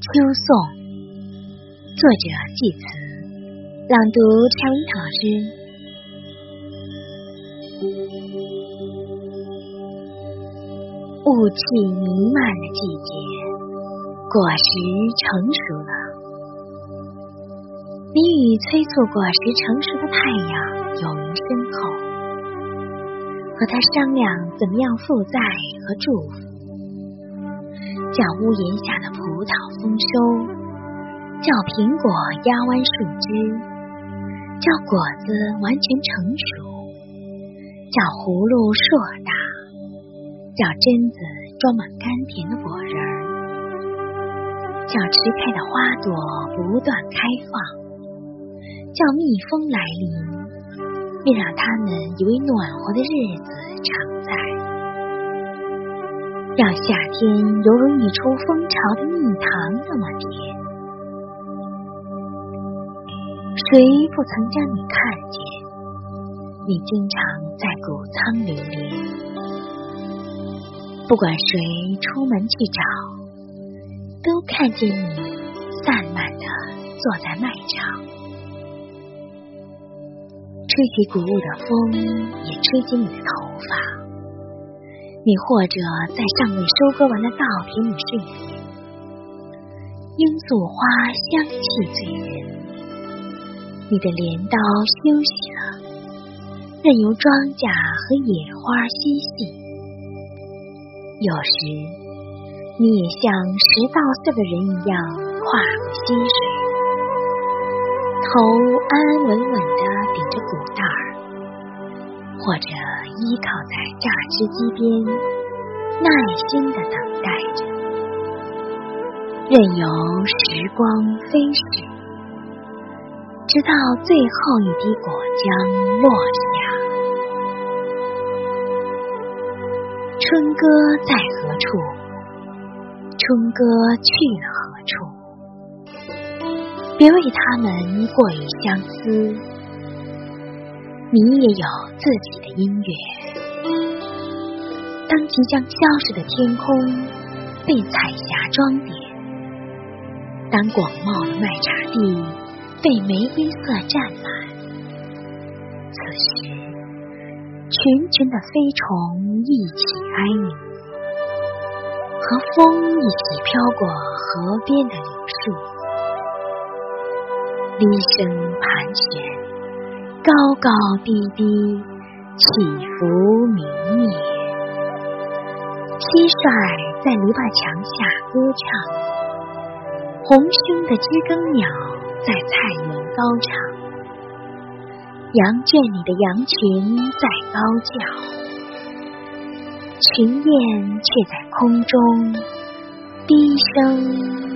秋颂，作者季慈，朗读陈云老师。雾气弥漫的季节，果实成熟了。你与催促果实成熟的太阳友谊深厚，和他商量怎么样负载和祝福。叫屋檐下的葡萄丰收，叫苹果压弯树枝，叫果子完全成熟，叫葫芦硕大，叫榛子装满甘甜的果仁儿，叫迟开的花朵不断开放，叫蜜蜂来临，并让它们以为暖和的日子常在。让夏天犹如溢出蜂巢的蜜糖那么甜，谁不曾将你看见？你经常在谷仓流连，不管谁出门去找，都看见你散漫的坐在麦场，吹起谷物的风也吹起你的头发。你或者在尚未收割完的稻田里睡，罂粟花香气醉人。你的镰刀休息了，任由庄稼和野花嬉戏。有时，你也像十到岁的人一样跨过溪水，头安安稳稳的顶着谷袋儿。或者依靠在榨汁机边，耐心的等待着，任由时光飞逝，直到最后一滴果浆落下。春歌在何处？春歌去了何处？别为他们过于相思。你也有自己的音乐。当即将消失的天空被彩霞装点，当广袤的麦茶地被玫瑰色占满，此时群群的飞虫一起哀鸣，和风一起飘过河边的柳树，低声盘旋。高高低低，起伏明灭。蟋蟀在篱笆墙下歌唱，红胸的知更鸟在菜园高唱，羊圈里的羊群在高叫，群雁却在空中低声。